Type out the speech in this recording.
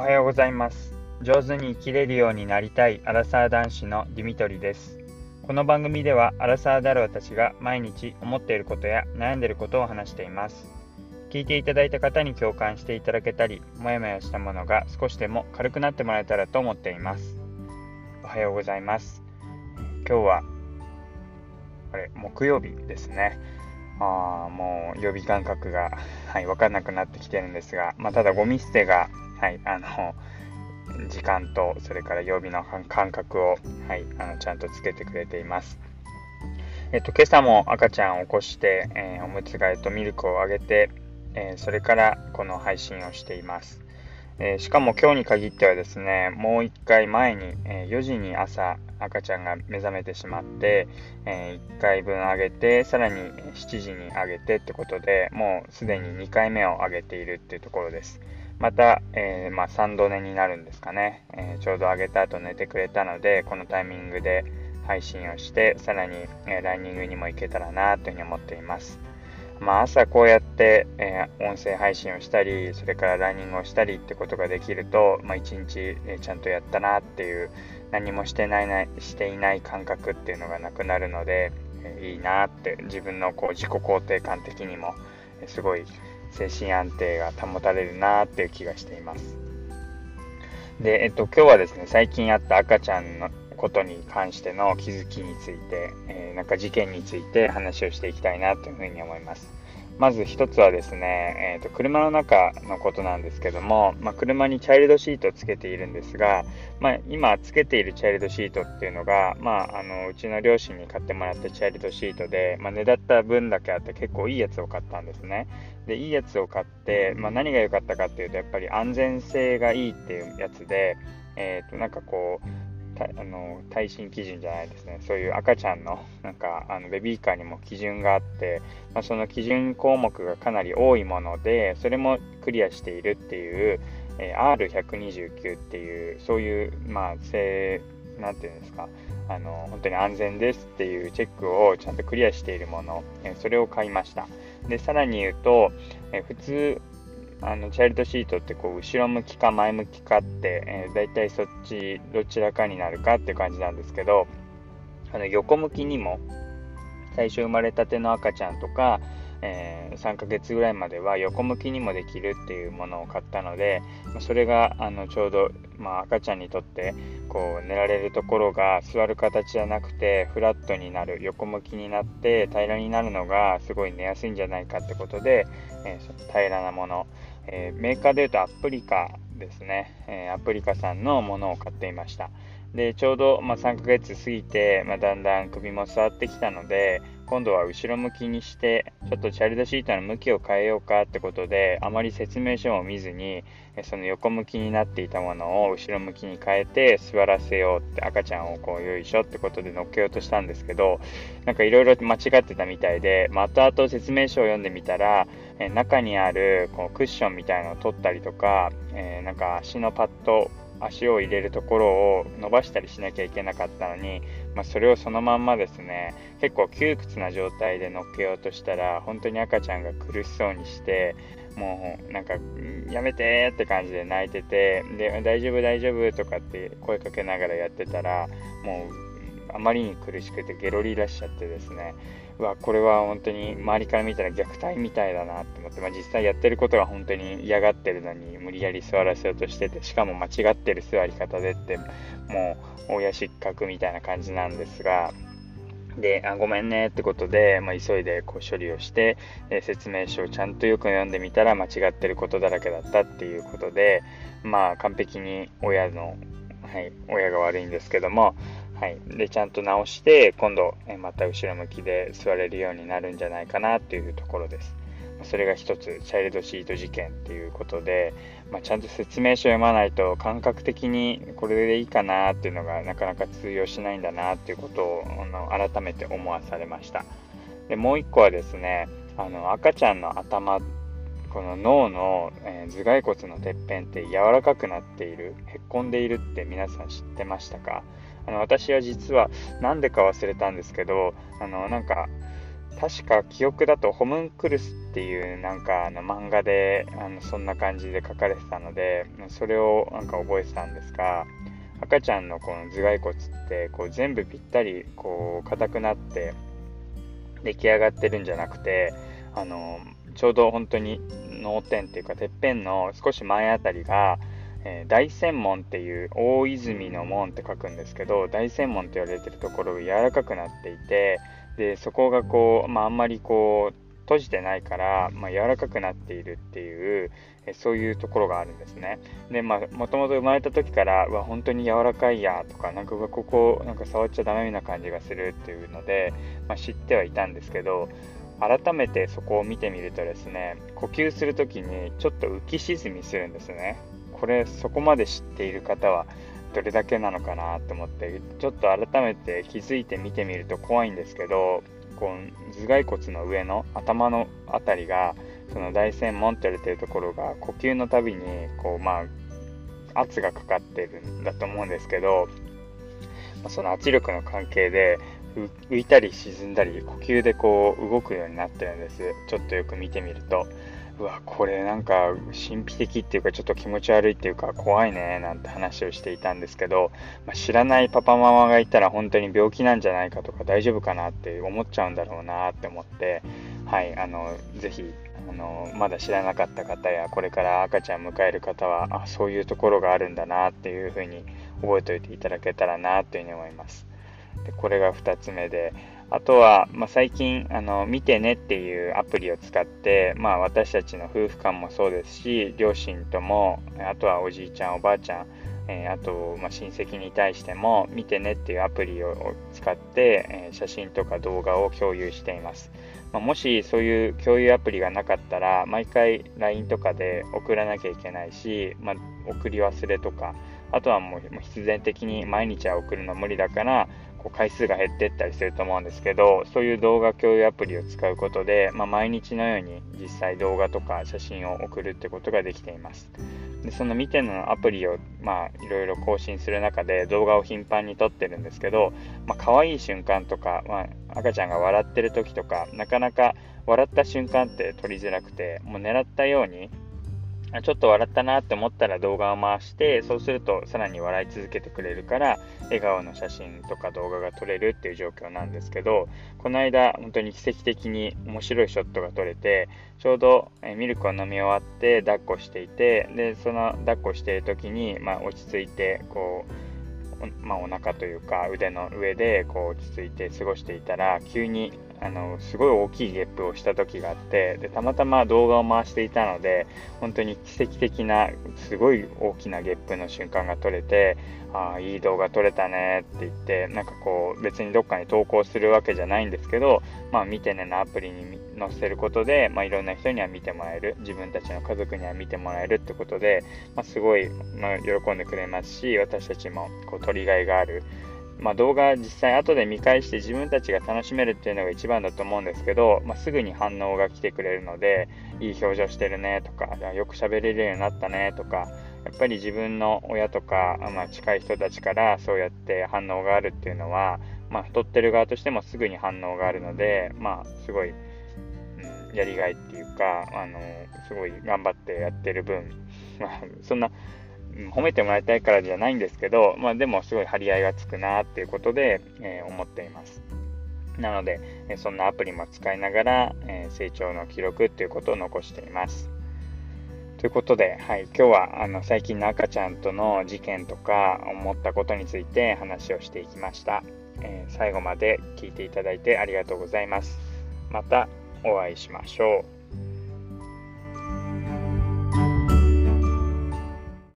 おはようございます。上手に生きれるようになりたいアラサー男子のディミトリです。この番組ではアラサーである私が毎日思っていることや悩んでいることを話しています。聞いていただいた方に共感していただけたりもやもやしたものが少しでも軽くなってもらえたらと思っています。おはようございます。今日はあれ木曜日ですね。あもう予備感覚が、はい、分かんなくなってきてるんですが、まあ、ただゴミ捨てが、はい、あの時間とそれから曜日の感覚を、はい、あのちゃんとつけてくれています。えっと、今朝も赤ちゃんを起こして、えー、おむつ替えとミルクをあげて、えー、それからこの配信をしています。えー、しかも今日に限ってはですね、もう1回前に、え4時に朝赤ちゃんが目覚めてしまって、え1回分あげて、さらに7時にあげてってことで、もうすでに2回目をあげているっていうところです。また、えー、まあ、3度寝になるんですかね、えー、ちょうどあげた後寝てくれたので、このタイミングで配信をして、さらに、えランニングにも行けたらなというふうに思っています。まあ、朝こうやって、え、音声配信をしたり、それからランニングをしたりってことができると、まあ、一日、え、ちゃんとやったなっていう、何もしてないなしていない感覚っていうのがなくなるので、え、いいなって、自分のこう自己肯定感的にも、えすごい精神安定が保たれるなっていう気がしています。で、えっと、今日はですね、最近あった赤ちゃんのことに関しての気づきについて、えー、なんか事件について話をしていきたいなというふうに思います。まず一つはですね、えーと、車の中のことなんですけども、まあ、車にチャイルドシートをつけているんですが、まあ、今つけているチャイルドシートっていうのが、まあ、あのうちの両親に買ってもらったチャイルドシートで、まあ、値だった分だけあって結構いいやつを買ったんですね。でいいやつを買って、ま何が良かったかっていうとやっぱり安全性がいいっていうやつで、えーとなんかこうあの耐震基準じゃないですね、そういう赤ちゃんの なんかあのベビーカーにも基準があって、まあ、その基準項目がかなり多いもので、それもクリアしているっていう、えー、R129 っていう、そういう、まあ、性、なんていうんですか、あの本当に安全ですっていうチェックをちゃんとクリアしているもの、え、それを買いました。で、さらに言うと、え、普通、あのチャイルドシートってこう後ろ向きか前向きかって、えー、大体そっちどちらかになるかって感じなんですけどあの横向きにも最初生まれたての赤ちゃんとか、えー、3ヶ月ぐらいまでは横向きにもできるっていうものを買ったのでそれがあのちょうど、まあ、赤ちゃんにとってこう寝られるところが座る形じゃなくてフラットになる横向きになって平らになるのがすごい寝やすいんじゃないかってことで、えー、平らなものえー、メーカーでいうとアプリカですね、え、アプリカさんのものを買っていました。で、ちょうど、まあ、3ヶ月過ぎて、まあ、だんだん首も座ってきたので、今度は後ろ向きにして、ちょっとチャイルドシートの向きを変えようかってことで、あまり説明書を見ずに、その横向きになっていたものを後ろ向きに変えて座らせようって赤ちゃんをこうよいしょってことで乗っけようとしたんですけど、なんかいろいろ間違ってたみたいで、まあ、後々説明書を読んでみたら、中にあるこうクッションみたいのを取ったりとか、えー、なんか足のパッド足を入れるところを伸ばしたりしなきゃいけなかったのに、まあ、それをそのまんまですね結構窮屈な状態で乗っけようとしたら本当に赤ちゃんが苦しそうにしてもうなんかやめてって感じで泣いててで大丈夫大丈夫とかって声かけながらやってたらもうあまりに苦しくてゲロリ出しちゃってですね。うわ、これは本当に周りから見たら虐待みたいだなって思って、まあ、実際やってることが本当に嫌がってるのに無理やり座らせようとしてて、しかも間違ってる座り方でって、もう親失格みたいな感じなんですが、で、あごめんねってことで、まあ、急いでこう処理をして、え説明書をちゃんとよく読んでみたら間違ってることだらけだったっていうことで、まあ完璧に親の、はい、親が悪いんですけども、はい、でちゃんと直して今度また後ろ向きで座れるようになるんじゃないかなっていうところです。それが一つチャイルドシート事件っていうことで、まあ、ちゃんと説明書を読まないと感覚的にこれでいいかなっていうのがなかなか通用しないんだなっていうことを改めて思わされました。でもう一個はですねあの赤ちゃんの頭この脳の、えー、頭蓋骨のてっぺんって柔らかくなっているへっこんでいるって皆さん知ってましたか？あの私は実は何でか忘れたんですけどあのなんか確か記憶だとホムンクルスっていうなんかあの漫画であのそんな感じで書かれてたのでそれをなんか覚えてたんですが赤ちゃんのこの頭蓋骨ってこう全部ぴったりこう硬くなって出来上がってるんじゃなくてあのちょうど本当に脳天っていうかてっぺんの少し前あたりが、えー、大仙門っていう大泉の門って書くんですけど大仙門って言われてるところが柔らかくなっていてでそこがこう、まあ、あんまりこう閉じてないから、まあ、柔らかくなっているっていう、えそういうところがあるんですね。で、まあ、もともと生まれた時から、うわ、本当に柔らかいやとか、なんか、ここ、なんか触っちゃダメな感じがするっていうので、まあ、知ってはいたんですけど、改めてそこを見てみるとですね、呼吸する時にちょっと浮き沈みするんですね。これ、そこまで知っている方は、どれだけなのかなと思ってちょっと改めて気づいて見てみると怖いんですけどこう頭蓋骨の上の頭の辺りがその大専門って言われてるところが呼吸のたびにこうまあ圧がかかってるんだと思うんですけどその圧力の関係で浮いたり沈んだり呼吸でこう動くようになってるんです。ちょっとよく見てみると。うわこれなんか神秘的っていうかちょっと気持ち悪いっていうか怖いねなんて話をしていたんですけど、まあ、知らないパパママがいたら本当に病気なんじゃないかとか大丈夫かなって思っちゃうんだろうなって思ってはいあのぜひあのまだ知らなかった方やこれから赤ちゃん迎える方はあそういうところがあるんだなっていうふうに覚えておいていただけたらなというふうに思います。でこれが2つ目であとは、まあ、最近あの、見てねっていうアプリを使って、まあ、私たちの夫婦間もそうですし、両親とも、あとはおじいちゃん、おばあちゃん、えー、あと、まあ、親戚に対しても、見てねっていうアプリを使って、えー、写真とか動画を共有しています。まあ、もしそういう共有アプリがなかったら、毎回 LINE とかで送らなきゃいけないし、まあ、送り忘れとか、あとはもう必然的に毎日は送るの無理だから、こう回数が減ってったりすると思うんですけどそういう動画共有アプリを使うことで、まあ、毎日のように実際動画とか写真を送るってことができています。でその見てのアプリをまあいろいろ更新する中で動画を頻繁に撮ってるんですけど、まあ、可愛い瞬間とか、まあ、赤ちゃんが笑ってる時とかなかなか笑った瞬間って撮りづらくてもう狙ったようにちょっと笑ったなって思ったら動画を回して、そうするとさらに笑い続けてくれるから、笑顔の写真とか動画が撮れるっていう状況なんですけど、この間本当に奇跡的に面白いショットが撮れて、ちょうどミルクを飲み終わって抱っこしていて、で、その抱っこしている時に、まあ、落ち着いて、こう、まあ、お腹というか腕の上でこう落ち着いて過ごしていたら急にあのすごい大きいゲップをした時があってでたまたま動画を回していたので本当に奇跡的なすごい大きなゲップの瞬間が撮れてああいい動画撮れたねって言ってなんかこう別にどっかに投稿するわけじゃないんですけどまあ見てねのアプリに載せることで、まあ、いろんな人には見てもらえる自分たちの家族には見てもらえるってことで、まあ、すごい、まあ、喜んでくれますし私たちもこう撮りがいがあるまあ、動画実際後で見返して自分たちが楽しめるっていうのが一番だと思うんですけど、まあ、すぐに反応が来てくれるのでいい表情してるねとかよく喋れるようになったねとかやっぱり自分の親とか、まあ、近い人たちからそうやって反応があるっていうのは、まあ、撮ってる側としてもすぐに反応があるので、まあ、すごい、うん、やりがいっていうかあのすごい頑張ってやってる分、そんな褒めてもらいたいからじゃないんですけど、まあ、でもすごい張り合いがつくなっていうことで、えー、思っています。なので、えそんなアプリも使いながら、えー、成長の記録っていうことを残しています。ということで、はい、今日はあの最近の赤ちゃんとの事件とか思ったことについて話をしていきました。えー、最後まで聞いていただいてありがとうございます。またお会いしましょう。